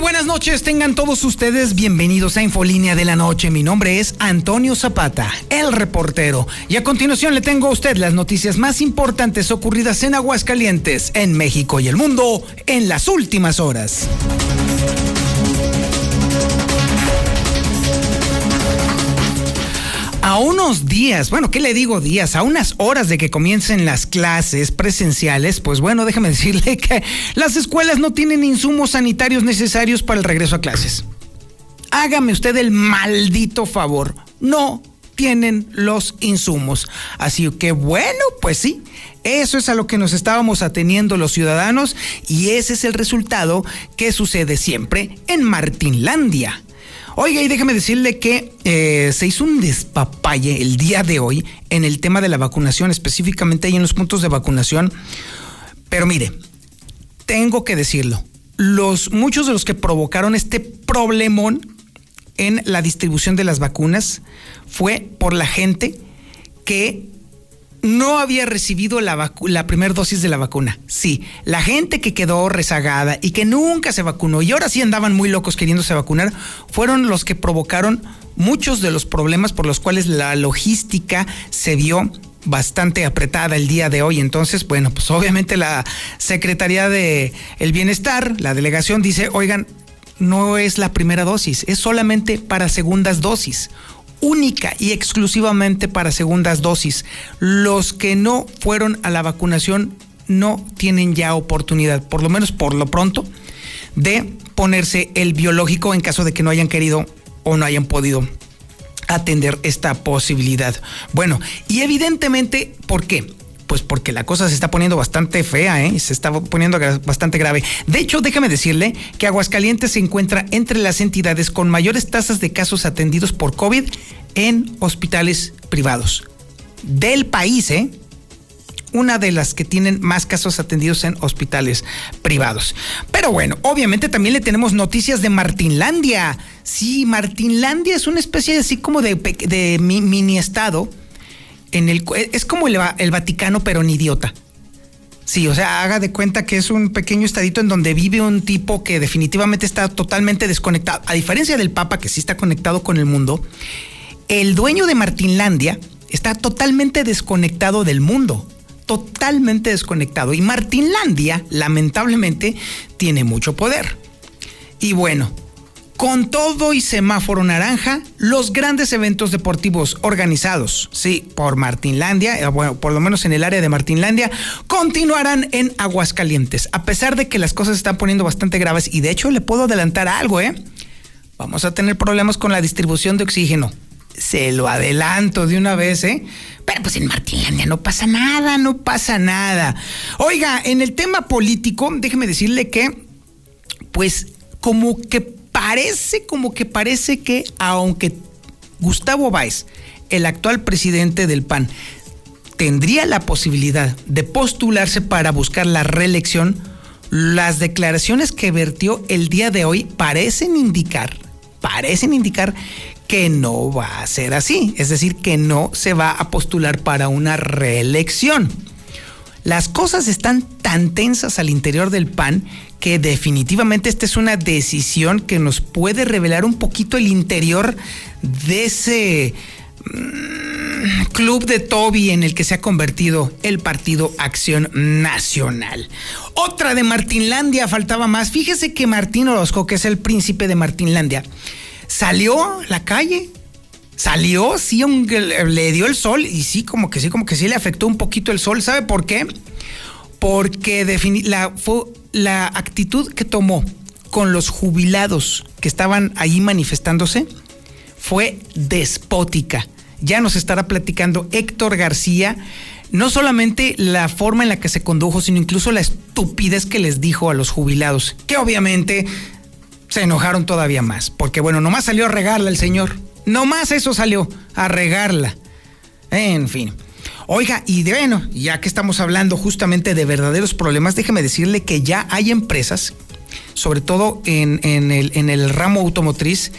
Buenas noches, tengan todos ustedes bienvenidos a Infolínea de la Noche. Mi nombre es Antonio Zapata, el reportero. Y a continuación le tengo a usted las noticias más importantes ocurridas en Aguascalientes, en México y el mundo en las últimas horas. A unos días, bueno, ¿qué le digo días? A unas horas de que comiencen las clases presenciales, pues bueno, déjame decirle que las escuelas no tienen insumos sanitarios necesarios para el regreso a clases. Hágame usted el maldito favor, no tienen los insumos. Así que bueno, pues sí, eso es a lo que nos estábamos ateniendo los ciudadanos y ese es el resultado que sucede siempre en Martinlandia. Oiga, y déjeme decirle que eh, se hizo un despapalle el día de hoy en el tema de la vacunación, específicamente ahí en los puntos de vacunación. Pero mire, tengo que decirlo, los, muchos de los que provocaron este problemón en la distribución de las vacunas fue por la gente que no había recibido la, primera dosis de la vacuna. Sí, la gente que quedó rezagada y que nunca se vacunó y ahora sí andaban muy locos queriéndose vacunar, fueron los que provocaron muchos de los problemas por los cuales la logística se vio bastante apretada el día de hoy. Entonces, bueno, pues obviamente la Secretaría de el Bienestar, la delegación dice, oigan, no es la primera dosis, es solamente para segundas dosis única y exclusivamente para segundas dosis. Los que no fueron a la vacunación no tienen ya oportunidad, por lo menos por lo pronto, de ponerse el biológico en caso de que no hayan querido o no hayan podido atender esta posibilidad. Bueno, y evidentemente, ¿por qué? Pues porque la cosa se está poniendo bastante fea, ¿eh? se está poniendo bastante grave. De hecho, déjame decirle que Aguascalientes se encuentra entre las entidades con mayores tasas de casos atendidos por COVID en hospitales privados del país, ¿eh? una de las que tienen más casos atendidos en hospitales privados. Pero bueno, obviamente también le tenemos noticias de Martinlandia. Sí, Martinlandia es una especie así como de, de mini estado en el es como el, el Vaticano pero en idiota. Sí, o sea, haga de cuenta que es un pequeño estadito en donde vive un tipo que definitivamente está totalmente desconectado. A diferencia del Papa, que sí está conectado con el mundo, el dueño de Martinlandia está totalmente desconectado del mundo. Totalmente desconectado. Y Martinlandia, lamentablemente, tiene mucho poder. Y bueno, con todo y semáforo naranja, los grandes eventos deportivos organizados, sí, por Martinlandia, eh, bueno, por lo menos en el área de Martinlandia, continuarán en Aguascalientes, a pesar de que las cosas se están poniendo bastante graves y de hecho le puedo adelantar algo, ¿eh? Vamos a tener problemas con la distribución de oxígeno. Se lo adelanto de una vez, ¿eh? Pero pues en Martinlandia no pasa nada, no pasa nada. Oiga, en el tema político, déjeme decirle que, pues, como que parece como que parece que aunque Gustavo Báez, el actual presidente del PAN, tendría la posibilidad de postularse para buscar la reelección, las declaraciones que vertió el día de hoy parecen indicar, parecen indicar que no va a ser así, es decir, que no se va a postular para una reelección. Las cosas están tan tensas al interior del PAN que definitivamente esta es una decisión que nos puede revelar un poquito el interior de ese mm, club de Toby en el que se ha convertido el Partido Acción Nacional. Otra de Martinlandia, faltaba más. Fíjese que Martín Orozco, que es el príncipe de Martinlandia, salió a la calle. Salió, sí, le dio el sol y sí, como que sí, como que sí le afectó un poquito el sol. ¿Sabe por qué? Porque la, fue la actitud que tomó con los jubilados que estaban allí manifestándose fue despótica. Ya nos estará platicando Héctor García, no solamente la forma en la que se condujo, sino incluso la estupidez que les dijo a los jubilados, que obviamente se enojaron todavía más, porque bueno, nomás salió a regarla el señor, nomás eso salió, a regarla. En fin. Oiga, y de bueno, ya que estamos hablando justamente de verdaderos problemas, déjeme decirle que ya hay empresas, sobre todo en, el, en el ramo automotriz,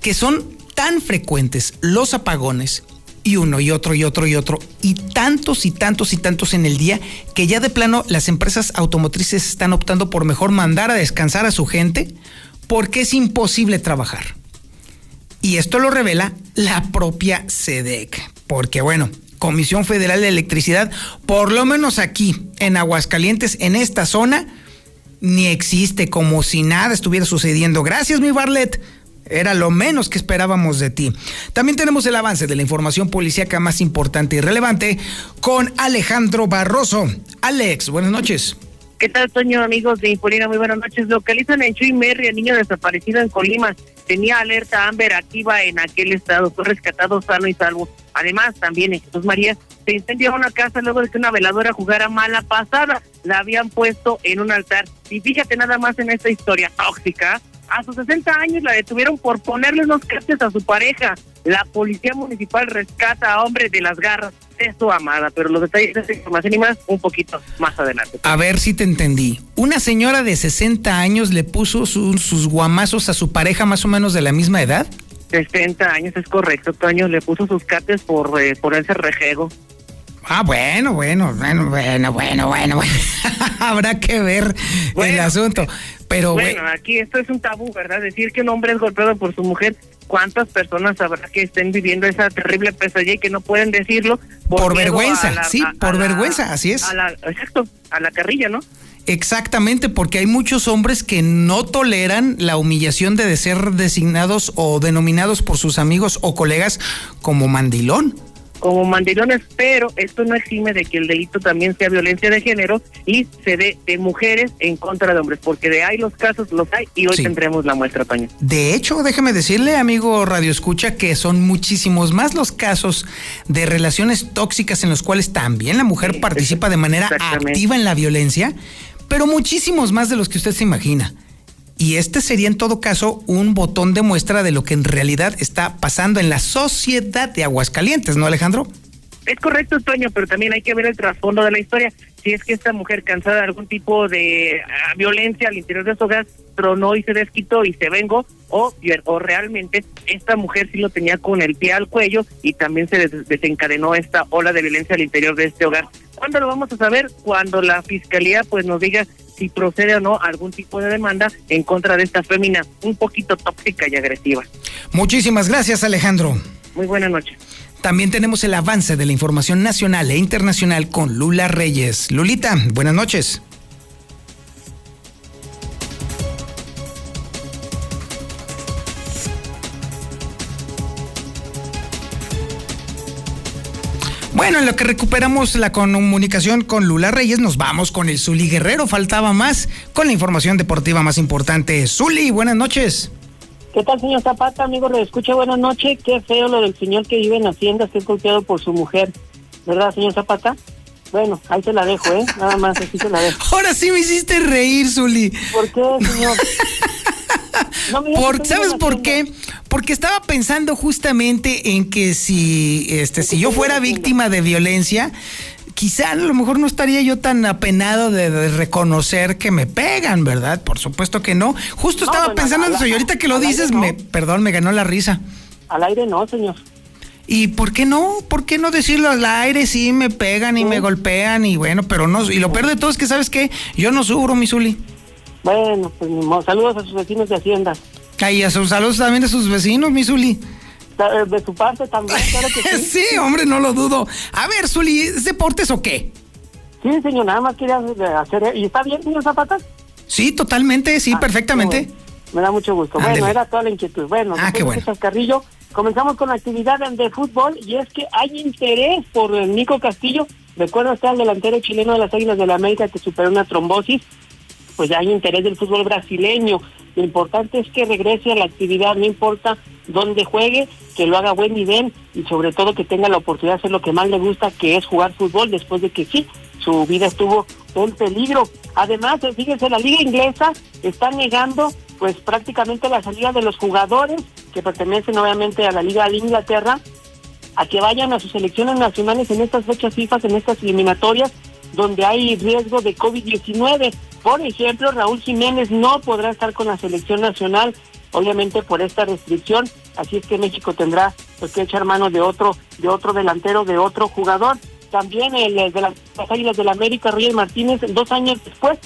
que son tan frecuentes los apagones y uno y otro y otro y otro y tantos y tantos y tantos en el día que ya de plano las empresas automotrices están optando por mejor mandar a descansar a su gente porque es imposible trabajar. Y esto lo revela la propia SEDEC, porque bueno, Comisión Federal de Electricidad, por lo menos aquí en Aguascalientes, en esta zona, ni existe como si nada estuviera sucediendo. Gracias, mi Barlet. Era lo menos que esperábamos de ti. También tenemos el avance de la información policíaca más importante y relevante con Alejandro Barroso. Alex, buenas noches. ¿Qué tal, Toño, amigos de Infolina? Muy buenas noches. Localizan en Chuy Merri a niño desaparecido en Colima. Tenía alerta Amber activa en aquel estado. Fue rescatado sano y salvo. Además, también en Jesús María se incendió una casa luego de que una veladora jugara mala pasada. La habían puesto en un altar. Y fíjate nada más en esta historia tóxica a sus 60 años la detuvieron por ponerle unos castes a su pareja. La policía municipal rescata a hombre de las garras de su amada, pero los detalles de esta información y más un poquito más adelante. A ver si te entendí. Una señora de 60 años le puso sus guamazos a su pareja más o menos de la misma edad. 60 años, es correcto, Toño. Le puso sus cates por, eh, por ese rejego. Ah, bueno, bueno, bueno, bueno, bueno, bueno. Habrá que ver el asunto. Pero bueno, aquí esto es un tabú, ¿verdad? Decir que un hombre es golpeado por su mujer, ¿cuántas personas habrá que estén viviendo esa terrible pesadilla y que no pueden decirlo? Por, vergüenza, sí, por vergüenza, así es. exacto, a la carrilla, ¿no? Exactamente, porque hay muchos hombres que no toleran la humillación de ser designados o denominados por sus amigos o colegas como mandilón como mandilones, pero esto no exime de que el delito también sea violencia de género y se dé de mujeres en contra de hombres, porque de ahí los casos los hay y hoy tendremos la muestra, Toño. De hecho, déjeme decirle, amigo Radio Escucha, que son muchísimos más los casos de relaciones tóxicas en los cuales también la mujer participa de manera activa en la violencia, pero muchísimos más de los que usted se imagina. Y este sería en todo caso un botón de muestra de lo que en realidad está pasando en la sociedad de Aguascalientes, ¿no, Alejandro? Es correcto, Toño, pero también hay que ver el trasfondo de la historia. Si es que esta mujer cansada de algún tipo de ah, violencia al interior de su hogar tronó y se desquitó y se vengó, o, o realmente esta mujer sí lo tenía con el pie al cuello y también se desencadenó esta ola de violencia al interior de este hogar. ¿Cuándo lo vamos a saber? Cuando la fiscalía pues nos diga si procede o no algún tipo de demanda en contra de esta fémina un poquito tóxica y agresiva. Muchísimas gracias, Alejandro. Muy buenas noches. También tenemos el avance de la información nacional e internacional con Lula Reyes. Lulita, buenas noches. Bueno, en lo que recuperamos la comunicación con Lula Reyes, nos vamos con el Zuli Guerrero. Faltaba más con la información deportiva más importante. Zuli, buenas noches. ¿Qué tal, señor Zapata? Amigo, le escucha, buenas noches. Qué feo lo del señor que vive en Hacienda, que es golpeado por su mujer. ¿Verdad, señor Zapata? Bueno, ahí se la dejo, ¿eh? Nada más, así se la dejo. Ahora sí me hiciste reír, Zuli. ¿Por qué, señor? por, ¿Sabes por qué? Porque estaba pensando justamente en que si, este, si yo fuera víctima de violencia, quizá a lo mejor no estaría yo tan apenado de, reconocer que me pegan, ¿verdad? Por supuesto que no. Justo estaba pensando en eso y ahorita que lo dices, me, perdón, me ganó la risa. Al aire no, señor. ¿Y por qué no? ¿Por qué no decirlo al aire? Sí, me pegan y me golpean y bueno, pero no. Y lo peor de todo es que, ¿sabes qué? Yo no sufro, mi Zuli. Bueno, pues saludos a sus vecinos de Hacienda. Y a sus saludos también de sus vecinos, mi Zuli. De su parte también, claro que sí. sí, hombre, no lo dudo. A ver, Zuli, ¿es deportes o qué? Sí, señor, nada más quería hacer... ¿Y está bien, señor Zapata? Sí, totalmente, sí, ah, perfectamente. Me da mucho gusto. Bueno, era toda la inquietud. Bueno, ah, qué bueno. Carrillo, comenzamos con la actividad de fútbol y es que hay interés por Nico Castillo. Recuerda usted al delantero chileno de las Águilas de la América que superó una trombosis pues ya hay interés del fútbol brasileño. Lo importante es que regrese a la actividad, no importa dónde juegue, que lo haga a buen nivel y sobre todo que tenga la oportunidad de hacer lo que más le gusta, que es jugar fútbol, después de que sí, su vida estuvo en peligro. Además, fíjense, la liga inglesa está negando pues prácticamente la salida de los jugadores que pertenecen obviamente a la liga de Inglaterra a que vayan a sus selecciones nacionales en estas fechas FIFA, en estas eliminatorias, donde hay riesgo de COVID-19. Por ejemplo, Raúl Jiménez no podrá estar con la selección nacional, obviamente por esta restricción, así es que México tendrá pues, que echar mano de otro, de otro delantero, de otro jugador. También el de las Águilas del la América, Roger Martínez, dos años después,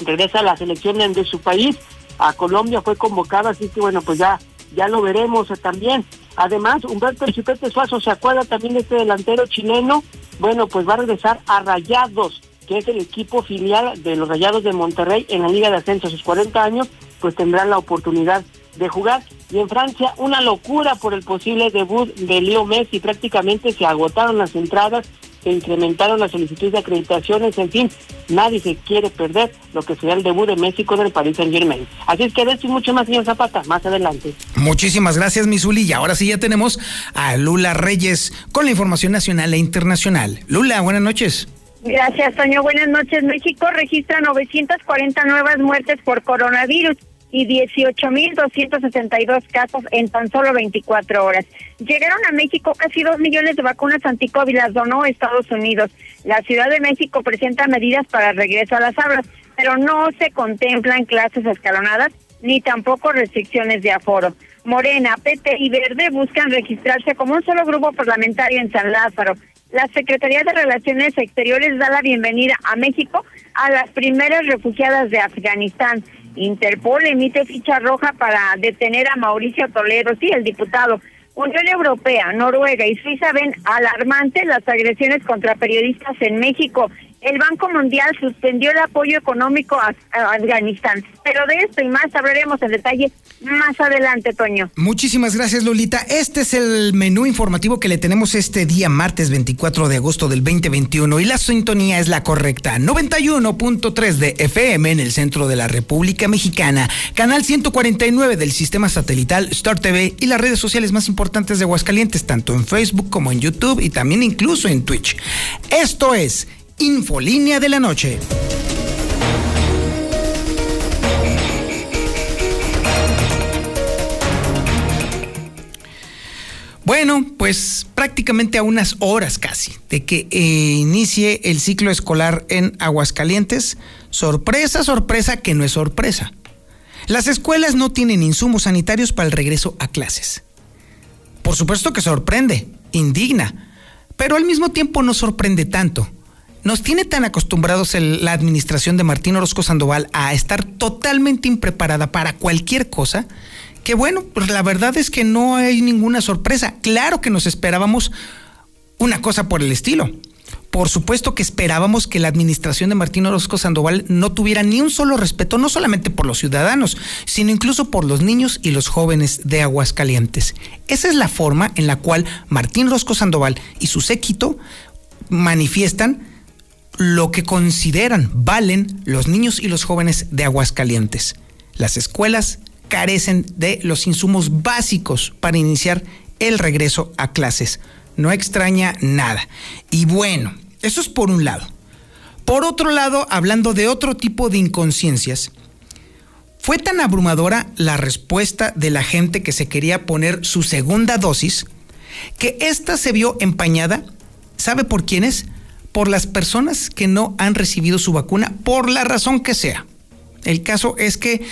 regresa a la selección de su país, a Colombia fue convocado, así que bueno, pues ya, ya lo veremos también. Además, Humberto Chipete Suazo se acuerda también de este delantero chileno, bueno, pues va a regresar a Rayados, que es el equipo filial de los Rayados de Monterrey en la Liga de Ascenso a sus 40 años, pues tendrá la oportunidad de jugar. Y en Francia, una locura por el posible debut de Leo Messi. Prácticamente se agotaron las entradas, se incrementaron las solicitudes de acreditaciones, en fin, nadie se quiere perder lo que será el debut de Messi con el Paris Saint Germain. Así es que de esto y mucho más, señor Zapata, más adelante. Muchísimas gracias, Misuli. Y ahora sí ya tenemos a Lula Reyes con la información nacional e internacional. Lula, buenas noches. Gracias, Toño. Buenas noches. México registra 940 nuevas muertes por coronavirus y 18.262 casos en tan solo 24 horas. Llegaron a México casi 2 millones de vacunas anticovid, las donó Estados Unidos. La Ciudad de México presenta medidas para regreso a las aulas, pero no se contemplan clases escalonadas ni tampoco restricciones de aforo. Morena, PT y Verde buscan registrarse como un solo grupo parlamentario en San Lázaro. La Secretaría de Relaciones Exteriores da la bienvenida a México a las primeras refugiadas de Afganistán. Interpol emite ficha roja para detener a Mauricio Toledo, sí, el diputado. Unión Europea, Noruega y Suiza ven alarmante las agresiones contra periodistas en México el Banco Mundial suspendió el apoyo económico a, Afganistán. Pero de esto y más hablaremos en detalle más adelante, Toño. Muchísimas gracias, Lolita. Este es el menú informativo que le tenemos este día, martes 24 de agosto del 2021. Y la sintonía es la correcta: 91.3 de FM en el centro de la República Mexicana, canal 149 del sistema satelital Star TV y las redes sociales más importantes de Aguascalientes, tanto en Facebook como en YouTube y también incluso en Twitch. Esto es Infolínea de la Noche. Bueno, pues prácticamente a unas horas casi de que eh, inicie el ciclo escolar en Aguascalientes, sorpresa, sorpresa que no es sorpresa. Las escuelas no tienen insumos sanitarios para el regreso a clases. Por supuesto que sorprende, indigna, pero al mismo tiempo no sorprende tanto nos tiene tan acostumbrados la administración de Martín Orozco Sandoval a estar totalmente impreparada para cualquier cosa, que bueno, pues la verdad es que no hay ninguna sorpresa. Claro que nos esperábamos una cosa por el estilo. Por supuesto que esperábamos que la administración de Martín Orozco Sandoval no tuviera ni un solo respeto, no solamente por los ciudadanos, sino incluso por los niños y los jóvenes de Aguascalientes. Esa es la forma en la cual Martín Orozco Sandoval y su séquito manifiestan lo que consideran valen los niños y los jóvenes de Aguascalientes. Las escuelas carecen de los insumos básicos para iniciar el regreso a clases. No extraña nada. Y bueno, eso es por un lado. Por otro lado, hablando de otro tipo de inconsciencias, fue tan abrumadora la respuesta de la gente que se quería poner su segunda dosis que ésta se vio empañada, ¿sabe por quiénes? Por las personas que no han recibido su vacuna por la razón que sea. El caso es que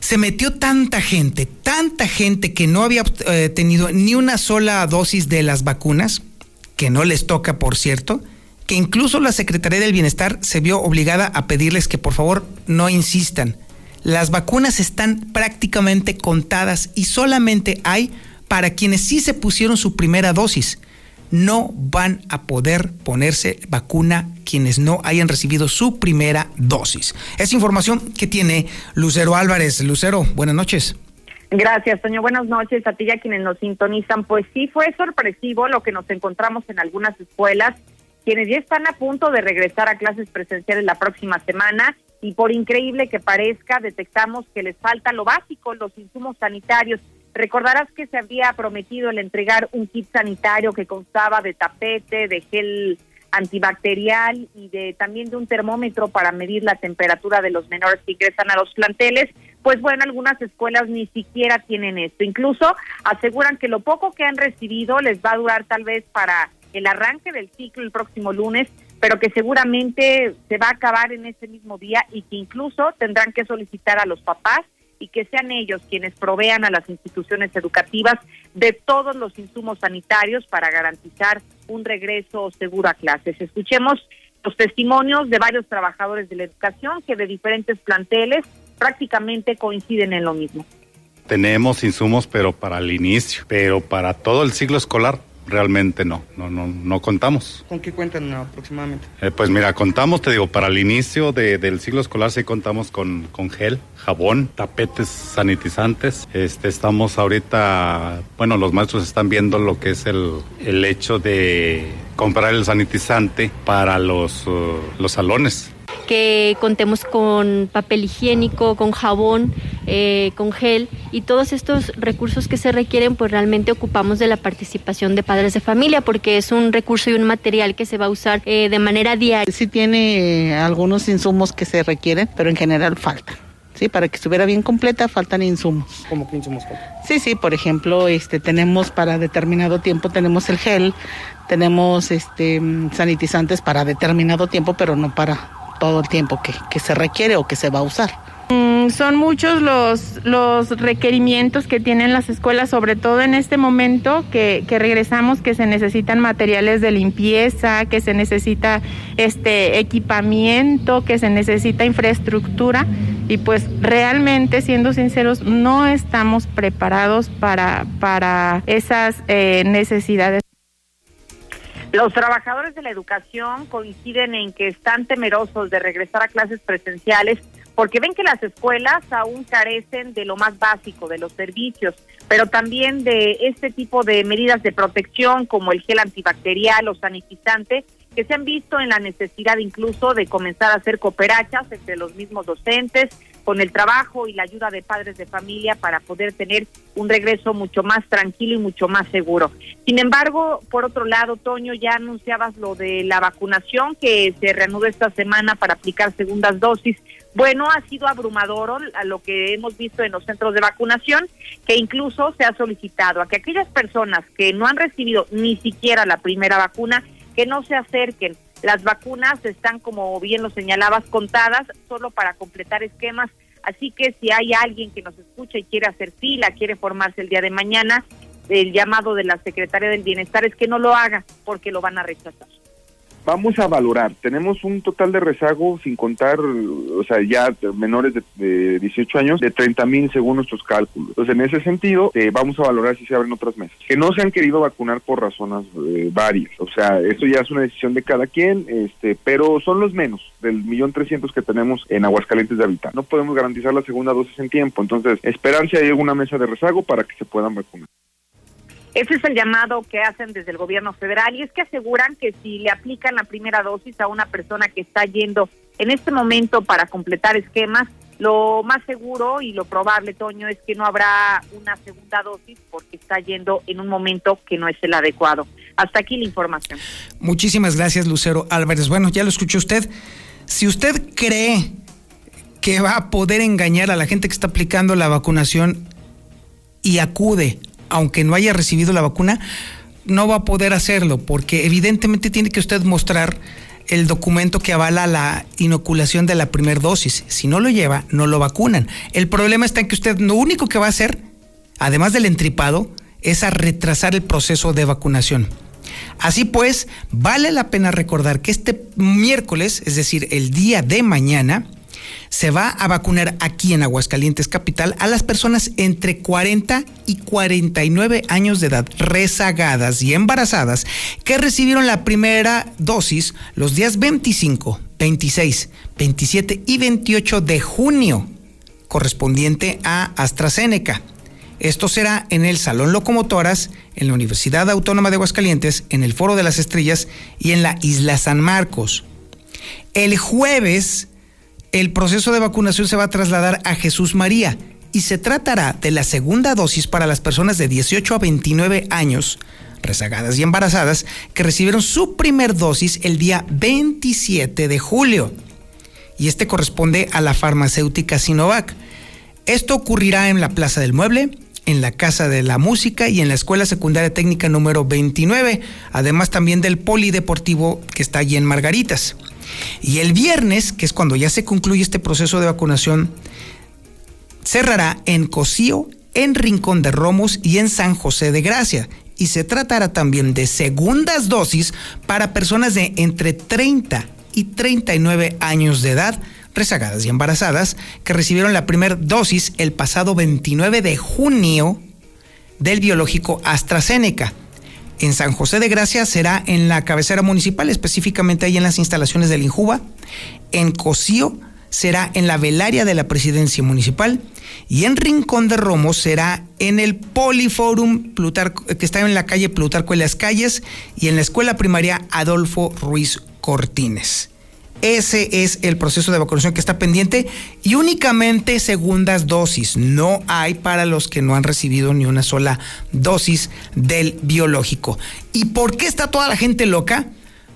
se metió tanta gente, tanta gente que no había eh, tenido ni una sola dosis de las vacunas, que no les toca, por cierto, que incluso la Secretaría del Bienestar se vio obligada a pedirles que por favor no insistan. Las vacunas están prácticamente contadas y solamente hay para quienes sí se pusieron su primera dosis no van a poder ponerse vacuna quienes no hayan recibido su primera dosis. Es información que tiene Lucero Álvarez. Lucero, buenas noches. Gracias, Toño. Buenas noches a ti y a quienes nos sintonizan. Pues sí, fue sorpresivo lo que nos encontramos en algunas escuelas, quienes ya están a punto de regresar a clases presenciales la próxima semana y por increíble que parezca, detectamos que les falta lo básico, los insumos sanitarios. Recordarás que se había prometido el entregar un kit sanitario que constaba de tapete, de gel antibacterial y de también de un termómetro para medir la temperatura de los menores que ingresan a los planteles. pues bueno, algunas escuelas ni siquiera tienen esto. Incluso aseguran que lo poco que han recibido les va a durar tal vez para el arranque del ciclo el próximo lunes, pero que seguramente se va a acabar en ese mismo día y que incluso tendrán que solicitar a los papás y que sean ellos quienes provean a las instituciones educativas de todos los insumos sanitarios para garantizar un regreso seguro a clases. Escuchemos los testimonios de varios trabajadores de la educación que de diferentes planteles prácticamente coinciden en lo mismo. Tenemos insumos, pero para el inicio, pero para todo el ciclo escolar realmente no, no, no, no contamos. ¿Con qué cuentan aproximadamente? Eh, pues mira, contamos, te digo, para el inicio del ciclo escolar sí contamos con, con gel, jabón, tapetes sanitizantes. Este, estamos ahorita, bueno, los maestros están viendo lo que es el, el hecho de comprar el sanitizante para los, uh, los salones que contemos con papel higiénico, con jabón, eh, con gel y todos estos recursos que se requieren, pues realmente ocupamos de la participación de padres de familia porque es un recurso y un material que se va a usar eh, de manera diaria. Sí tiene algunos insumos que se requieren, pero en general faltan. Sí, para que estuviera bien completa faltan insumos. ¿Cómo que insumos? Sí, sí, por ejemplo, este tenemos para determinado tiempo tenemos el gel, tenemos este sanitizantes para determinado tiempo, pero no para todo el tiempo que, que se requiere o que se va a usar. Mm, son muchos los, los requerimientos que tienen las escuelas, sobre todo en este momento que, que, regresamos, que se necesitan materiales de limpieza, que se necesita este equipamiento, que se necesita infraestructura y pues realmente, siendo sinceros, no estamos preparados para, para esas eh, necesidades. Los trabajadores de la educación coinciden en que están temerosos de regresar a clases presenciales porque ven que las escuelas aún carecen de lo más básico, de los servicios, pero también de este tipo de medidas de protección como el gel antibacterial o sanitizante que se han visto en la necesidad incluso de comenzar a hacer cooperachas entre los mismos docentes, con el trabajo y la ayuda de padres de familia para poder tener un regreso mucho más tranquilo y mucho más seguro. Sin embargo, por otro lado, Toño, ya anunciabas lo de la vacunación que se reanuda esta semana para aplicar segundas dosis. Bueno, ha sido abrumador a lo que hemos visto en los centros de vacunación, que incluso se ha solicitado a que aquellas personas que no han recibido ni siquiera la primera vacuna que no se acerquen. Las vacunas están, como bien lo señalabas, contadas solo para completar esquemas. Así que si hay alguien que nos escucha y quiere hacer fila, quiere formarse el día de mañana, el llamado de la Secretaria del Bienestar es que no lo haga porque lo van a rechazar vamos a valorar. Tenemos un total de rezago, sin contar, o sea, ya menores de, 18 años, de 30 mil según nuestros cálculos. Entonces, en ese sentido, eh, vamos a valorar si se abren otras mesas. Que no se han querido vacunar por razones eh, varias. O sea, esto ya es una decisión de cada quien, este, pero son los menos del millón trescientos que tenemos en Aguascalientes de habitantes. No podemos garantizar la segunda dosis en tiempo. Entonces, esperar si hay alguna mesa de rezago para que se puedan vacunar. Ese es el llamado que hacen desde el gobierno federal y es que aseguran que si le aplican la primera dosis a una persona que está yendo en este momento para completar esquemas, lo más seguro y lo probable, Toño, es que no habrá una segunda dosis porque está yendo en un momento que no es el adecuado. Hasta aquí la información. Muchísimas gracias, Lucero Álvarez. Bueno, ya lo escuchó usted. Si usted cree que va a poder engañar a la gente que está aplicando la vacunación y acude aunque no haya recibido la vacuna, no va a poder hacerlo, porque evidentemente tiene que usted mostrar el documento que avala la inoculación de la primera dosis. Si no lo lleva, no lo vacunan. El problema está en que usted lo único que va a hacer, además del entripado, es a retrasar el proceso de vacunación. Así pues, vale la pena recordar que este miércoles, es decir, el día de mañana, se va a vacunar aquí en Aguascalientes Capital a las personas entre 40 y 49 años de edad rezagadas y embarazadas que recibieron la primera dosis los días 25, 26, 27 y 28 de junio correspondiente a AstraZeneca. Esto será en el Salón Locomotoras, en la Universidad Autónoma de Aguascalientes, en el Foro de las Estrellas y en la Isla San Marcos. El jueves el proceso de vacunación se va a trasladar a Jesús María y se tratará de la segunda dosis para las personas de 18 a 29 años, rezagadas y embarazadas, que recibieron su primer dosis el día 27 de julio. Y este corresponde a la farmacéutica Sinovac. Esto ocurrirá en la Plaza del Mueble, en la Casa de la Música y en la Escuela Secundaria Técnica número 29, además también del Polideportivo que está allí en Margaritas. Y el viernes, que es cuando ya se concluye este proceso de vacunación, cerrará en Cocío, en Rincón de Romos y en San José de Gracia. Y se tratará también de segundas dosis para personas de entre 30 y 39 años de edad, rezagadas y embarazadas, que recibieron la primera dosis el pasado 29 de junio del biológico AstraZeneca. En San José de Gracia será en la cabecera municipal, específicamente ahí en las instalaciones del Injuba. En Cocío será en la velaria de la presidencia municipal y en Rincón de Romo será en el Poliforum Plutarco, que está en la calle Plutarco en las calles y en la escuela primaria Adolfo Ruiz Cortines. Ese es el proceso de vacunación que está pendiente y únicamente segundas dosis. No hay para los que no han recibido ni una sola dosis del biológico. ¿Y por qué está toda la gente loca?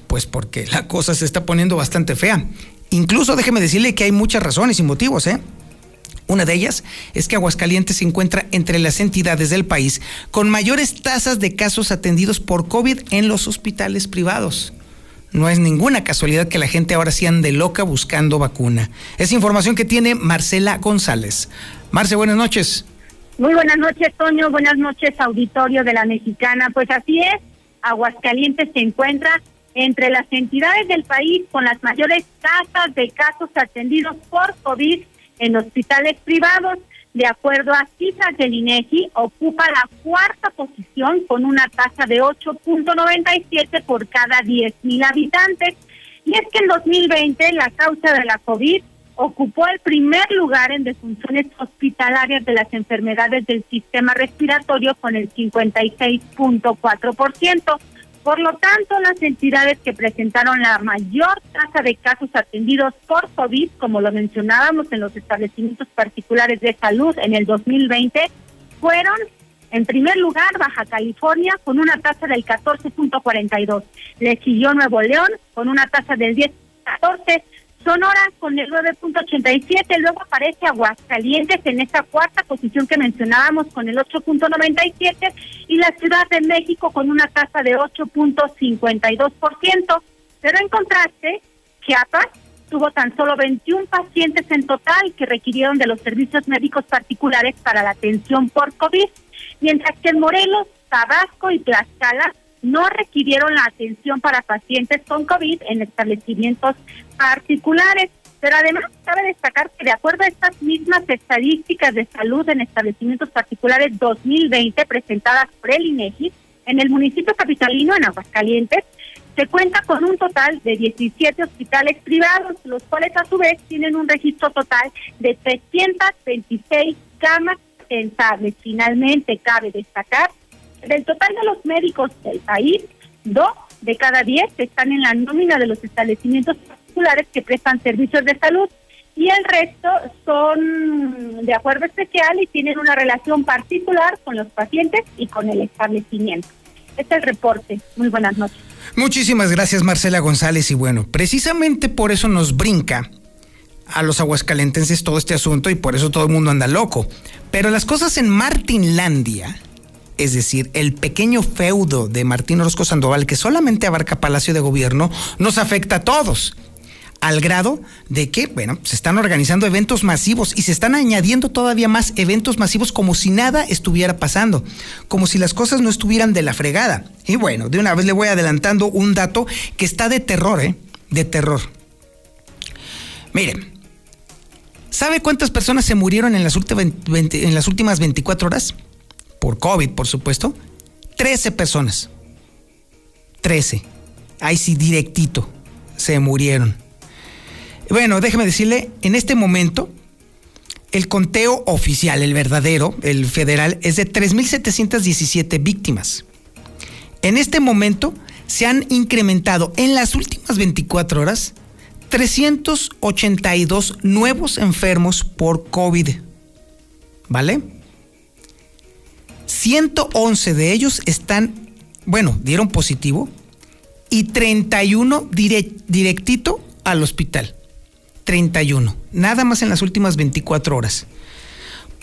Pues porque la cosa se está poniendo bastante fea. Incluso déjeme decirle que hay muchas razones y motivos, ¿eh? Una de ellas es que Aguascalientes se encuentra entre las entidades del país con mayores tasas de casos atendidos por COVID en los hospitales privados. No es ninguna casualidad que la gente ahora sí ande loca buscando vacuna. Es información que tiene Marcela González. Marce, buenas noches. Muy buenas noches, Toño. Buenas noches, auditorio de la Mexicana. Pues así es, Aguascalientes se encuentra entre las entidades del país con las mayores tasas de casos atendidos por COVID en hospitales privados. De acuerdo a cifras del INEGI, ocupa la cuarta posición con una tasa de 8.97 por cada 10.000 habitantes. Y es que en 2020 la causa de la COVID ocupó el primer lugar en defunciones hospitalarias de las enfermedades del sistema respiratorio con el 56.4%. Por lo tanto, las entidades que presentaron la mayor tasa de casos atendidos por COVID, como lo mencionábamos en los establecimientos particulares de salud en el 2020, fueron, en primer lugar, Baja California con una tasa del 14.42. Le siguió Nuevo León con una tasa del 10.14 Sonora con el 9.87, luego aparece Aguascalientes en esa cuarta posición que mencionábamos con el 8.97 y la Ciudad de México con una tasa de 8.52%, pero en contraste, Chiapas tuvo tan solo 21 pacientes en total que requirieron de los servicios médicos particulares para la atención por COVID, mientras que en Morelos, Tabasco y Tlaxcala no requirieron la atención para pacientes con COVID en establecimientos particulares. Pero además cabe destacar que de acuerdo a estas mismas estadísticas de salud en establecimientos particulares 2020 presentadas por el INEGI, en el municipio capitalino, en Aguascalientes, se cuenta con un total de 17 hospitales privados, los cuales a su vez tienen un registro total de 326 camas pensables. Finalmente, cabe destacar del total de los médicos del país, dos de cada diez están en la nómina de los establecimientos particulares que prestan servicios de salud y el resto son de acuerdo especial y tienen una relación particular con los pacientes y con el establecimiento. Este es el reporte. Muy buenas noches. Muchísimas gracias Marcela González y bueno, precisamente por eso nos brinca a los aguascalentenses todo este asunto y por eso todo el mundo anda loco. Pero las cosas en Martinlandia es decir, el pequeño feudo de Martín Orozco Sandoval, que solamente abarca Palacio de Gobierno, nos afecta a todos. Al grado de que, bueno, se están organizando eventos masivos y se están añadiendo todavía más eventos masivos como si nada estuviera pasando, como si las cosas no estuvieran de la fregada. Y bueno, de una vez le voy adelantando un dato que está de terror, ¿eh? De terror. Miren, ¿sabe cuántas personas se murieron en las, últimas 24 horas? Por COVID, por supuesto, 13 personas. 13. Ahí sí, directito. Se murieron. Bueno, déjeme decirle, en este momento, el conteo oficial, el verdadero, el federal, es de 3.717 víctimas. En este momento se han incrementado en las últimas 24 horas 382 nuevos enfermos por COVID. ¿Vale? 111 de ellos están, bueno, dieron positivo y 31 directito al hospital. 31, nada más en las últimas 24 horas.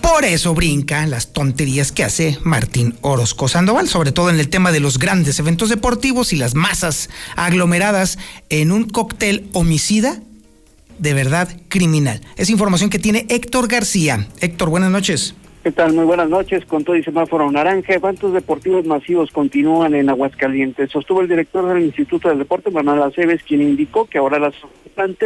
Por eso brinca las tonterías que hace Martín Orozco Sandoval, sobre todo en el tema de los grandes eventos deportivos y las masas aglomeradas en un cóctel homicida de verdad criminal. Es información que tiene Héctor García. Héctor, buenas noches. ¿Qué tal? Muy buenas noches. Con todo y semáforo naranja, eventos deportivos masivos continúan en Aguascalientes. Sostuvo el director del Instituto del Deporte, Manuel Aceves, quien indicó que ahora las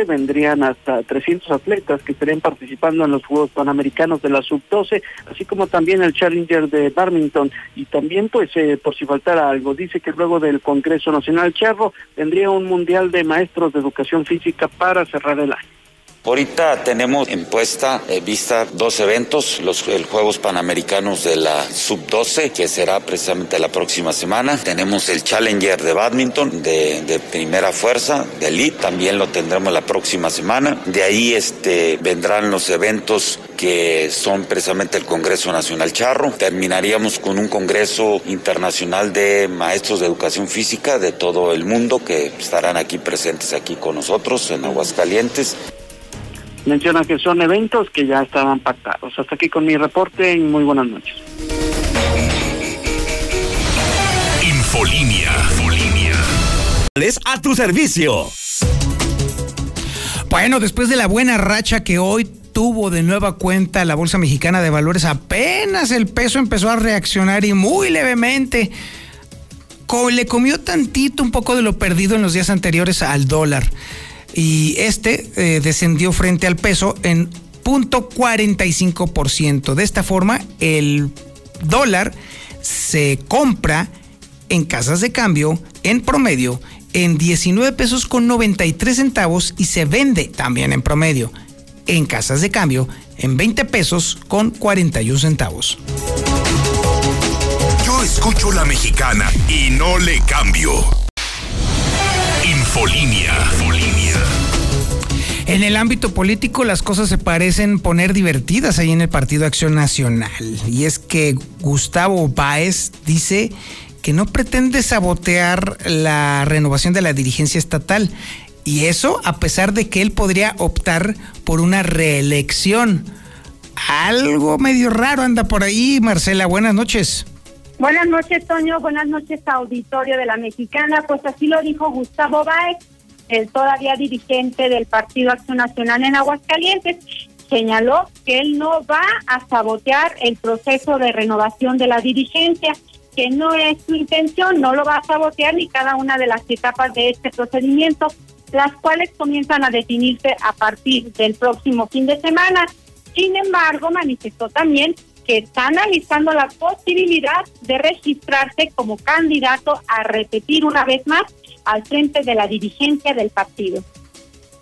vendrían hasta 300 atletas que estarían participando en los Juegos Panamericanos de la Sub-12, así como también el Challenger de Barmington. Y también, pues, eh, por si faltara algo, dice que luego del Congreso Nacional Charro vendría un Mundial de Maestros de Educación Física para cerrar el año. Ahorita tenemos en puesta eh, vista dos eventos, los Juegos Panamericanos de la Sub-12, que será precisamente la próxima semana. Tenemos el Challenger de Badminton de, primera fuerza, de Elite, también lo tendremos la próxima semana. De ahí este, vendrán los eventos que son precisamente el Congreso Nacional Charro. Terminaríamos con un Congreso Internacional de Maestros de Educación Física de todo el mundo que estarán aquí presentes aquí con nosotros en Aguascalientes. Menciona que son eventos que ya estaban pactados. Hasta aquí con mi reporte y muy buenas noches. Infolinia. Infolinia. Es a tu servicio. Bueno, después de la buena racha que hoy tuvo de nueva cuenta la Bolsa Mexicana de Valores, apenas el peso empezó a reaccionar y muy levemente. Le comió tantito un poco de lo perdido en los días anteriores al dólar y este eh, descendió frente al peso en 0.45%. De esta forma, el dólar se compra en casas de cambio en promedio en 19 pesos con 93 centavos y se vende también en promedio en casas de cambio en 20 pesos con 41 centavos. Yo escucho la mexicana y no le cambio. Infolinia. En el ámbito político las cosas se parecen poner divertidas ahí en el Partido Acción Nacional. Y es que Gustavo Báez dice que no pretende sabotear la renovación de la dirigencia estatal. Y eso a pesar de que él podría optar por una reelección. Algo medio raro anda por ahí, Marcela. Buenas noches. Buenas noches, Toño. Buenas noches, auditorio de la Mexicana. Pues así lo dijo Gustavo Báez el todavía dirigente del Partido Acción Nacional en Aguascalientes, señaló que él no va a sabotear el proceso de renovación de la dirigencia, que no es su intención, no lo va a sabotear ni cada una de las etapas de este procedimiento, las cuales comienzan a definirse a partir del próximo fin de semana. Sin embargo, manifestó también que está analizando la posibilidad de registrarse como candidato a repetir una vez más al frente de la dirigencia del partido.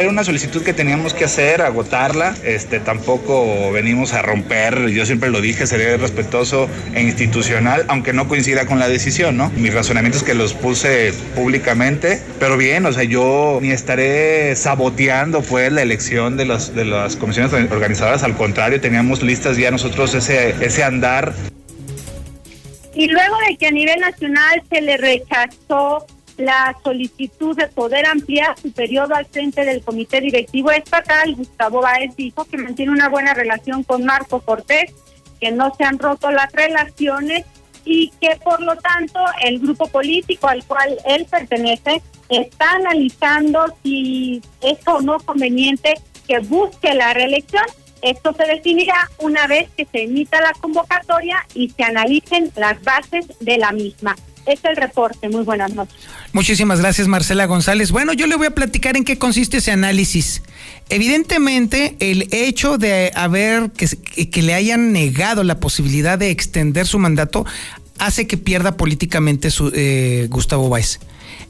Era una solicitud que teníamos que hacer, agotarla. Este, tampoco venimos a romper, yo siempre lo dije, seré respetuoso e institucional, aunque no coincida con la decisión, ¿no? Mis razonamientos que los puse públicamente, pero bien, o sea, yo ni estaré saboteando pues la elección de, los, de las comisiones organizadoras, al contrario, teníamos listas ya nosotros ese, ese andar. Y luego de que a nivel nacional se le rechazó la solicitud de poder ampliar su periodo al frente del Comité Directivo Estatal, Gustavo Báez dijo que mantiene una buena relación con Marco Cortés, que no se han roto las relaciones y que por lo tanto el grupo político al cual él pertenece está analizando si es o no conveniente que busque la reelección. Esto se definirá una vez que se emita la convocatoria y se analicen las bases de la misma. Es el reporte. Muy buenas noches. Muchísimas gracias, Marcela González. Bueno, yo le voy a platicar en qué consiste ese análisis. Evidentemente, el hecho de haber que, le hayan negado la posibilidad de extender su mandato hace que pierda políticamente su, eh, Gustavo Báez.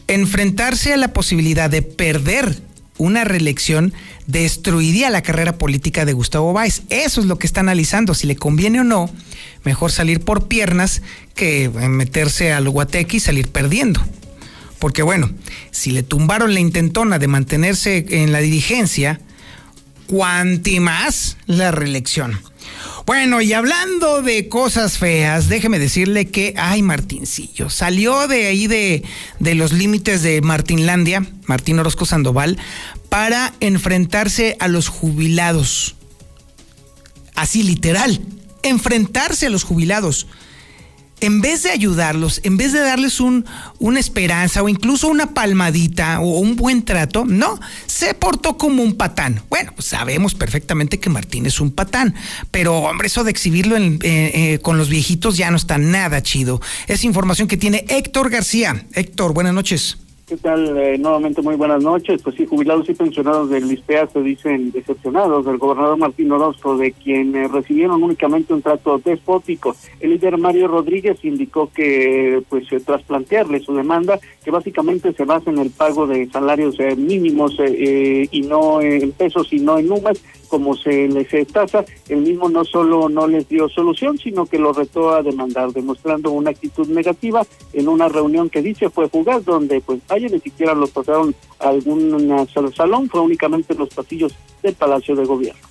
Enfrentarse a la posibilidad de perder una reelección destruiría la carrera política de Gustavo Báez. Eso es lo que está analizando, si le conviene o no mejor salir por piernas que meterse al guateque y salir perdiendo. Porque bueno, si le tumbaron la intentona de mantenerse en la dirigencia, cuanti más la reelección. Bueno, y hablando de cosas feas, déjeme decirle que, ay, Martincillo, salió de ahí de, de los límites de Martinlandia, Martín Orozco Sandoval, para enfrentarse a los jubilados. Así literal enfrentarse a los jubilados en vez de ayudarlos, en vez de darles un, una esperanza o incluso una palmadita o un buen trato, no, se portó como un patán. Bueno, pues sabemos perfectamente que Martín es un patán, pero hombre, eso de exhibirlo eh, eh, con los viejitos ya no está nada chido. Es información que tiene Héctor García. Héctor, buenas noches. ¿Qué tal? Eh, nuevamente muy buenas noches. Pues sí, jubilados y pensionados del ISPEA se dicen decepcionados del gobernador Martín Orozco, de quien eh, recibieron únicamente un trato despótico. El líder Mario Rodríguez indicó que, pues, tras plantearle su demanda, que básicamente se basa en el pago de salarios eh, mínimos y no en pesos, sino en números, como se les tasa, el mismo no solo no les dio solución, sino que lo retó a demandar, demostrando una actitud negativa en una reunión que dice fue fugaz, donde pues vaya ni siquiera los pasaron a algún salón, fue únicamente en los pasillos del Palacio de Gobierno.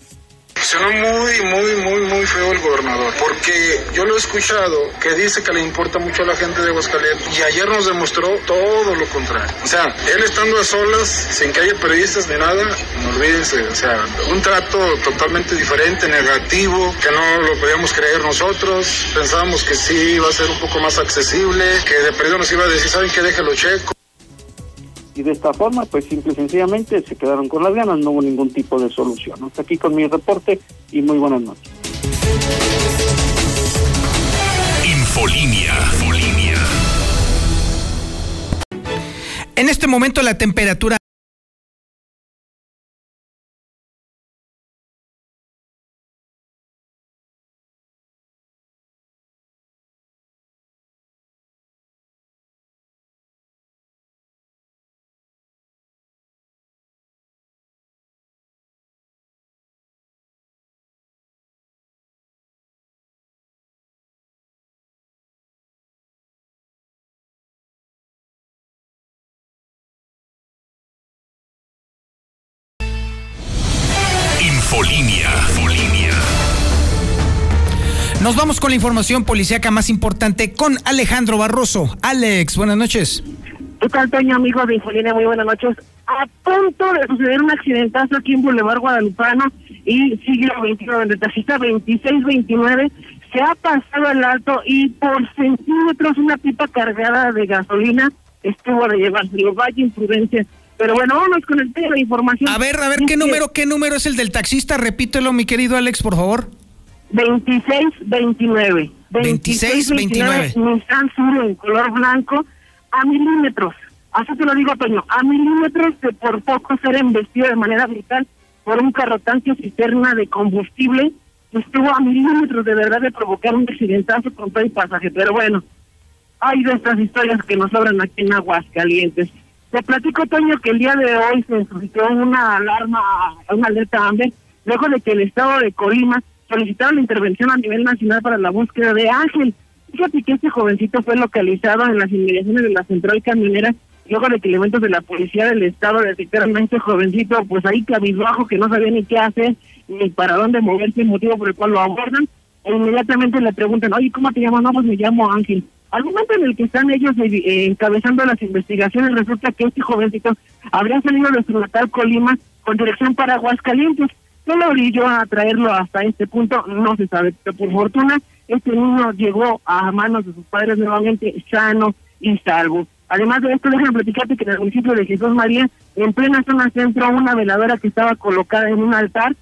Sonó muy, muy, muy, muy feo el gobernador, porque yo lo he escuchado que dice que le importa mucho a la gente de Aguascalientes y ayer nos demostró todo lo contrario. O sea, él estando a solas, sin que haya periodistas ni nada, no olvídense, o sea, un trato totalmente diferente, negativo, que no lo podíamos creer nosotros, pensábamos que sí iba a ser un poco más accesible, que de perdido nos iba a decir, ¿saben qué? Déjelo checo y de esta forma, pues simple y sencillamente se quedaron con las ganas, no hubo ningún tipo de solución. Hasta aquí con mi reporte y muy buenas noches. Infolinia. Infolinia. En este momento la temperatura Nos vamos con la información policíaca más importante con Alejandro Barroso. Alex, buenas noches. ¿Qué tal, Toño, amigo de Infolínea? Muy buenas noches. A punto de suceder un accidentazo aquí en Boulevard Guadalupano y siglo XXI, donde taxista 2629 se ha pasado el alto y por centímetros una pipa cargada de gasolina estuvo de llevar. vaya imprudencia. Pero bueno, vamos con el tema de información. A ver, a ver, ¿qué número, qué número es el del taxista? Repítelo, mi querido Alex, por favor. 2629. 2629. Nissan Sur en color blanco a milímetros. Así te lo digo, Toño, a milímetros de por poco ser embestido de manera brutal por un carro tanque cisterna de combustible estuvo a milímetros de verdad de provocar un accidentazo con todo el pasaje. Pero bueno, hay de estas historias que nos sobran aquí en Aguascalientes. Te platico, Toño, que el día de hoy se suscitó una alarma, una alerta AMBE, luego de que el estado de Colima solicitaron la intervención a nivel nacional para la búsqueda de Ángel. Fíjate que este jovencito fue localizado en las inmediaciones de la central camionera luego de que elementos de la policía del estado detectaron a este jovencito, pues ahí cabizbajo que no sabía ni qué hacer ni para dónde moverse, el motivo por el cual lo abordan, e inmediatamente le preguntan, oye, ¿cómo te llamas? No, pues me llamo Ángel. Al momento en el que están ellos eh, encabezando las investigaciones, resulta que este jovencito habría salido de su natal Colima con dirección para Aguascalientes ¿Qué lo orilló a traerlo hasta este punto? No se sabe, pero por fortuna este niño llegó a manos de sus padres nuevamente sano y salvo. Además de esto, déjame platicarte que en el municipio de Jesús María, en plena zona centro, una veladora que estaba colocada en un altar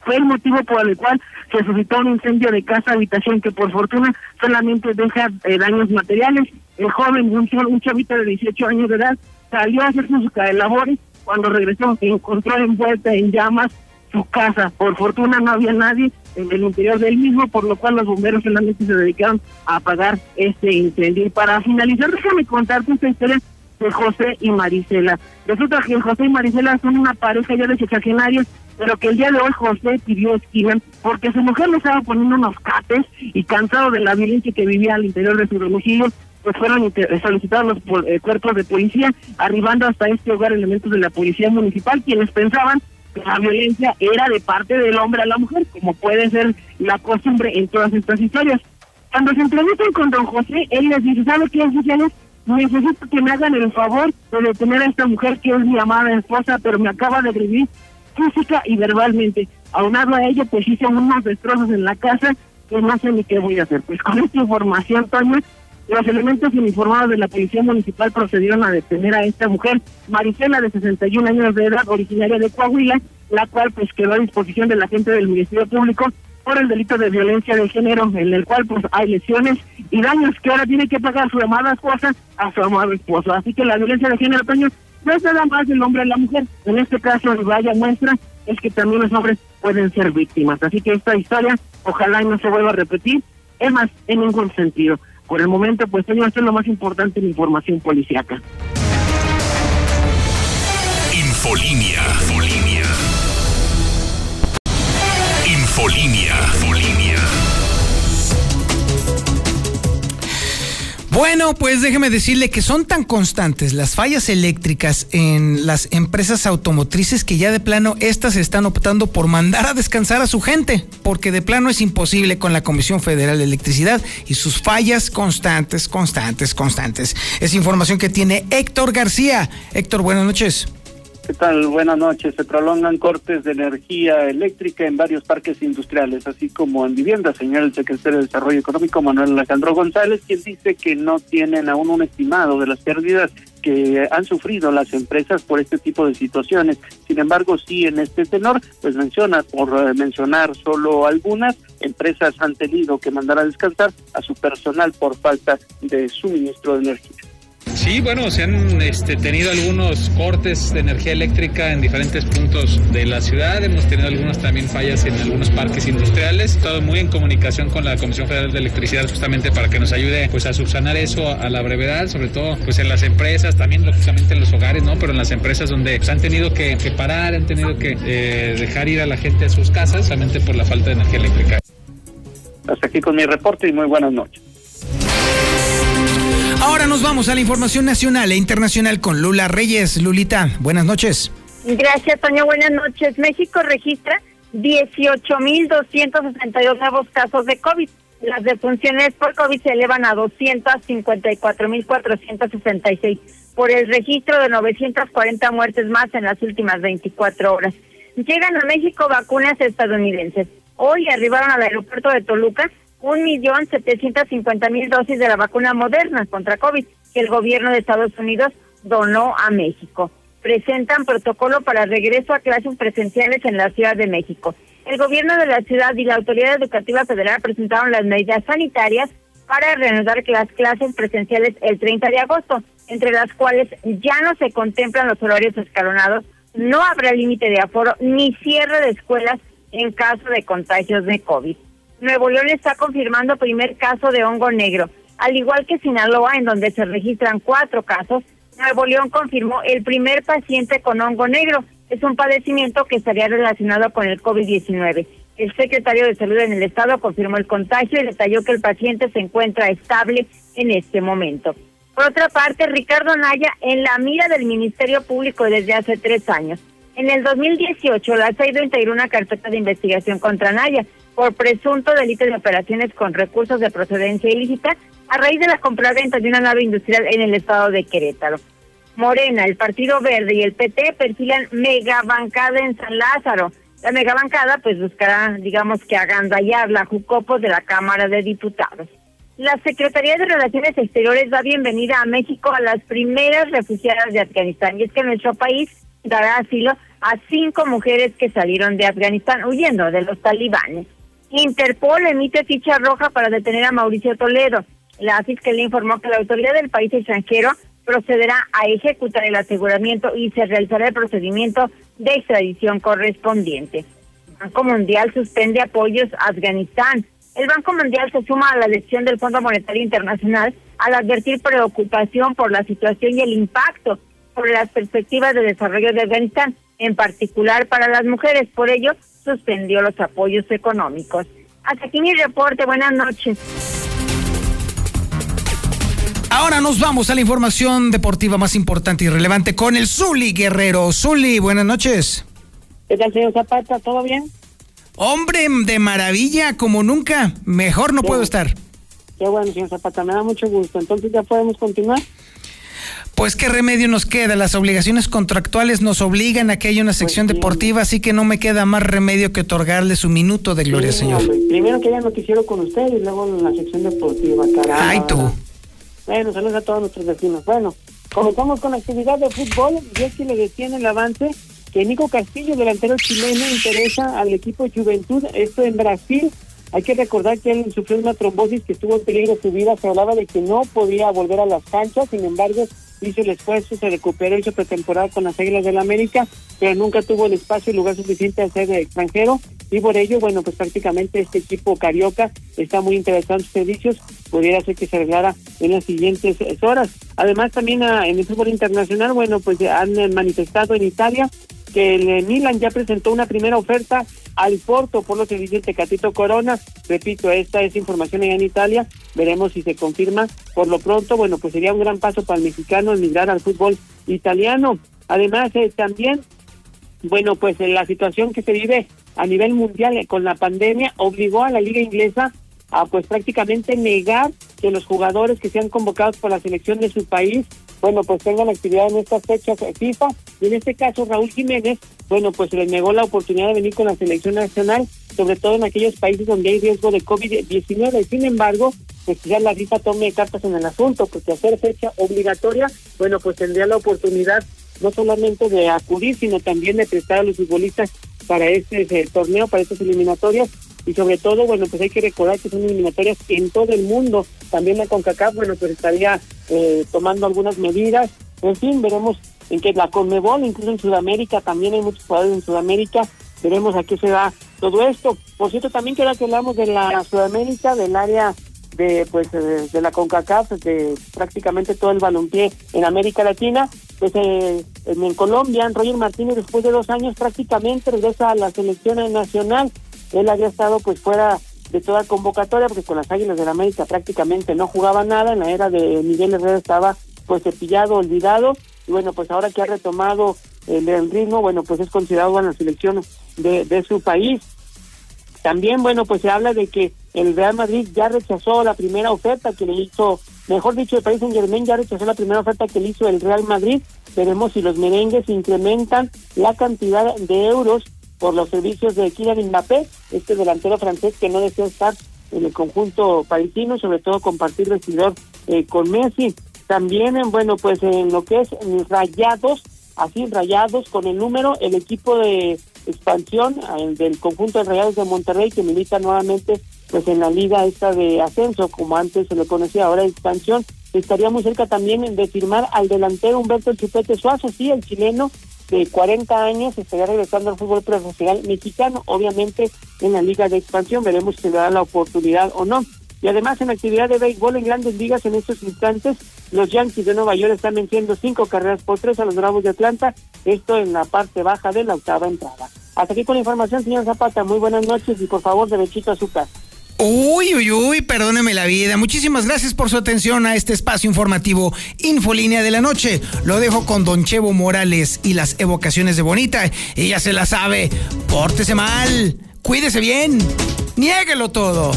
fue el motivo por el cual se suscitó un incendio de casa habitación que por fortuna solamente deja eh, daños materiales. El joven, un, un chavito de 18 años de edad, salió a hacer sus labores. Cuando regresó, se encontró envuelta en llamas su casa. Por fortuna no había nadie en el interior del mismo, por lo cual los bomberos solamente se dedicaron a apagar este incendio. Y para finalizar, déjame contarte esta historia de José y Marisela. Resulta que José y Marisela son una pareja ya de sexagenarios, pero que el día de hoy José pidió esquina porque su mujer le estaba poniendo unos cates y cansado de la violencia que vivía al interior de su domicilio, pues fueron solicitados los eh, cuerpos de policía, arribando hasta este hogar elementos de la policía municipal, quienes pensaban la violencia era de parte del hombre a la mujer, como puede ser la costumbre en todas estas historias. Cuando se entrevistan con don José, él les dice, ¿sabe qué, oficiales? Necesito que me hagan el favor de detener a esta mujer que es mi amada esposa, pero me acaba de agredir física y verbalmente. Aunado a ello, pues hice unos destrozos en la casa pues no sé ni qué voy a hacer. Pues con esta información, Toño, los elementos uniformados de la Policía Municipal procedieron a detener a esta mujer, Marisela, de 61 años de edad, originaria de Coahuila, la cual pues quedó a disposición de la gente del Ministerio Público por el delito de violencia de género, en el cual pues hay lesiones y daños que ahora tiene que pagar su amada esposa a su amado esposo. Así que la violencia de género, Toño, no se da más del hombre a la mujer. En este caso, vaya muestra es que también los hombres pueden ser víctimas. Así que esta historia, ojalá y no se vuelva a repetir, es más, en ningún sentido. Por el momento, pues, esto es lo más importante en información policíaca. Infolinia. Infolinia. Infolinia. Bueno, pues déjeme decirle que son tan constantes las fallas eléctricas en las empresas automotrices que ya de plano estas están optando por mandar a descansar a su gente, porque de plano es imposible con la Comisión Federal de Electricidad y sus fallas constantes, constantes, constantes. Es información que tiene Héctor García. Héctor, buenas noches. ¿Qué tal? Buenas noches. Se prolongan cortes de energía eléctrica en varios parques industriales, así como en viviendas, señala el secretario de Desarrollo Económico, Manuel Alejandro González, quien dice que no tienen aún un estimado de las pérdidas que han sufrido las empresas por este tipo de situaciones. Sin embargo, sí en este tenor, pues menciona, por eh, mencionar solo algunas, empresas han tenido que mandar a descansar a su personal por falta de suministro de energía. Sí, bueno, se han este, tenido algunos cortes de energía eléctrica en diferentes puntos de la ciudad. Hemos tenido algunas también fallas en algunos parques industriales. Estado muy en comunicación con la Comisión Federal de Electricidad justamente para que nos ayude pues a subsanar eso a la brevedad, sobre todo pues en las empresas, también lógicamente en los hogares, ¿no? Pero en las empresas donde pues, han tenido que, que, parar, han tenido que eh, dejar ir a la gente a sus casas solamente por la falta de energía eléctrica. Hasta aquí con mi reporte y muy buenas noches. Ahora nos vamos a la información nacional e internacional con Lula Reyes. Lulita, buenas noches. Gracias, Toño. Buenas noches. México registra 18.262 nuevos casos de COVID. Las defunciones por COVID se elevan a 254.466 por el registro de 940 muertes más en las últimas 24 horas. Llegan a México vacunas estadounidenses. Hoy arribaron al aeropuerto de Toluca un millón setecientos cincuenta mil dosis de la vacuna moderna contra COVID que el gobierno de Estados Unidos donó a México. Presentan protocolo para regreso a clases presenciales en la Ciudad de México. El gobierno de la ciudad y la Autoridad Educativa Federal presentaron las medidas sanitarias para reanudar las clases presenciales el 30 de agosto, entre las cuales ya no se contemplan los horarios escalonados, no habrá límite de aforo ni cierre de escuelas en caso de contagios de COVID. Nuevo León está confirmando primer caso de hongo negro. Al igual que Sinaloa, en donde se registran cuatro casos, Nuevo León confirmó el primer paciente con hongo negro. Es un padecimiento que estaría relacionado con el COVID-19. El secretario de Salud en el estado confirmó el contagio y detalló que el paciente se encuentra estable en este momento. Por otra parte, Ricardo Naya en la mira del Ministerio Público desde hace tres años. En el 2018, la SAIDO integró una carpeta de investigación contra Naya por presunto delito de operaciones con recursos de procedencia ilícita a raíz de la compraventa de una nave industrial en el estado de Querétaro. Morena, el Partido Verde y el PT perfilan megabancada en San Lázaro. La megabancada pues buscará, digamos que agandallar la Jucopo de la Cámara de Diputados. La Secretaría de Relaciones Exteriores da bienvenida a México a las primeras refugiadas de Afganistán y es que nuestro país dará asilo a cinco mujeres que salieron de Afganistán huyendo de los talibanes. Interpol emite ficha roja para detener a Mauricio Toledo. La fiscalía informó que la autoridad del país extranjero procederá a ejecutar el aseguramiento y se realizará el procedimiento de extradición correspondiente. El Banco Mundial suspende apoyos a Afganistán. El Banco Mundial se suma a la decisión del Fondo Monetario Internacional al advertir preocupación por la situación y el impacto sobre las perspectivas de desarrollo de Afganistán, en particular para las mujeres. Por ello, suspendió los apoyos económicos. Hasta aquí mi reporte. Buenas noches. Ahora nos vamos a la información deportiva más importante y relevante con el Zuli Guerrero. Zuli, buenas noches. ¿Qué tal, señor Zapata? ¿Todo bien? Hombre, de maravilla, como nunca. Mejor no puedo estar. Qué bueno, señor Zapata, me da mucho gusto. Entonces, ¿ya podemos continuar? Pues qué remedio nos queda, las obligaciones contractuales nos obligan a que haya una sección Pues deportiva, así que no me queda más remedio que otorgarle su minuto de gloria, Sí, señor. hombre, Primero que haya noticiero con usted y luego la sección deportiva, caramba. Ay, tú. Bueno, saludos a todos nuestros vecinos. Bueno, comenzamos con la actividad de fútbol y es que le decía en el avance que Nico Castillo, delantero chileno, interesa al equipo Juventud, esto en Brasil. Hay que recordar que él sufrió una trombosis que estuvo en peligro su vida, se hablaba de que no podía volver a las canchas, sin embargo, hizo el esfuerzo, se recuperó, hizo pretemporada con las Águilas del la América, pero nunca tuvo el espacio y lugar suficiente al ser extranjero, y por ello, bueno, pues prácticamente este equipo carioca está muy interesado en sus servicios, pudiera ser que se arreglara en las siguientes horas. Además, también ah, en el fútbol internacional, bueno, pues han manifestado en Italia que el eh, Milan ya presentó una primera oferta al Porto por lo que dice el Tecatito Corona. Repito, esta es información allá en Italia. Veremos si se confirma. Por lo pronto, bueno, pues sería un gran paso para el mexicano emigrar al fútbol italiano. Además, eh, también, bueno, pues eh, la situación que se vive a nivel mundial eh, con la pandemia obligó a la liga inglesa a pues prácticamente negar que los jugadores que sean convocados por la selección de su país, bueno, pues tengan actividad en estas fechas eh, FIFA. Y en este caso, Raúl Jiménez, bueno, pues se le negó la oportunidad de venir con la selección nacional, sobre todo en aquellos países donde hay riesgo de COVID-19. Sin embargo, pues ya la FIFA tome cartas en el asunto, porque hacer fecha obligatoria, bueno, pues tendría la oportunidad no solamente de acudir, sino también de prestar a los futbolistas para este eh, torneo, para estas eliminatorias. Y sobre todo, bueno, pues hay que recordar que son eliminatorias en todo el mundo. También la CONCACAF, bueno, pues estaría eh, tomando algunas medidas. En fin, veremos en que la CONMEBOL, incluso en Sudamérica, también hay muchos jugadores en Sudamérica. Veremos a qué se da todo esto. Por cierto, también quiero que hablamos de la Sudamérica, del área de pues de la CONCACAF, de prácticamente todo el balompié en América Latina, pues eh, en, en Colombia, Roger Martínez después de dos años prácticamente regresa a la selección nacional. Él había estado pues fuera de toda convocatoria porque con las Águilas de la América prácticamente no jugaba nada, en la era de Miguel Herrera estaba pues cepillado, olvidado, y bueno, pues ahora que ha retomado el, el ritmo, bueno, pues es considerado en la selección de, de su país. También, bueno, pues se habla de que el Real Madrid ya rechazó la primera oferta que le hizo, mejor dicho, el Paris Saint Germain ya rechazó la primera oferta que le hizo el Real Madrid. Veremos si los merengues incrementan la cantidad de euros por los servicios de Kylian Mbappé, este delantero francés que no desea estar en el conjunto parisino, sobre todo compartir vestidor eh, con Messi. También, bueno, pues en lo que es rayados, así rayados con el número, el equipo de expansión el del conjunto de Rayados de Monterrey que milita nuevamente pues en la liga esta de ascenso como antes se le conocía ahora expansión estaría muy cerca también de firmar al delantero Humberto Chupete Suazo sí el chileno de 40 años estaría regresando al fútbol profesional mexicano obviamente en la liga de expansión veremos si le da la oportunidad o no y además en actividad de béisbol en grandes ligas en estos instantes, los Yankees de Nueva York están venciendo cinco carreras por tres a los Bravos de Atlanta, esto en la parte baja de la octava entrada. Hasta aquí con la información, señor Zapata, muy buenas noches y por favor, derechito a su casa. Uy, uy, uy, perdóneme la vida. Muchísimas gracias por su atención a este espacio informativo Infolínea de la Noche. Lo dejo con Don Chevo Morales y las evocaciones de Bonita. Ella se la sabe. Pórtese mal, cuídese bien, niéguelo todo.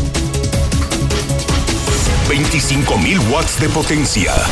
25.000 watts de potencia.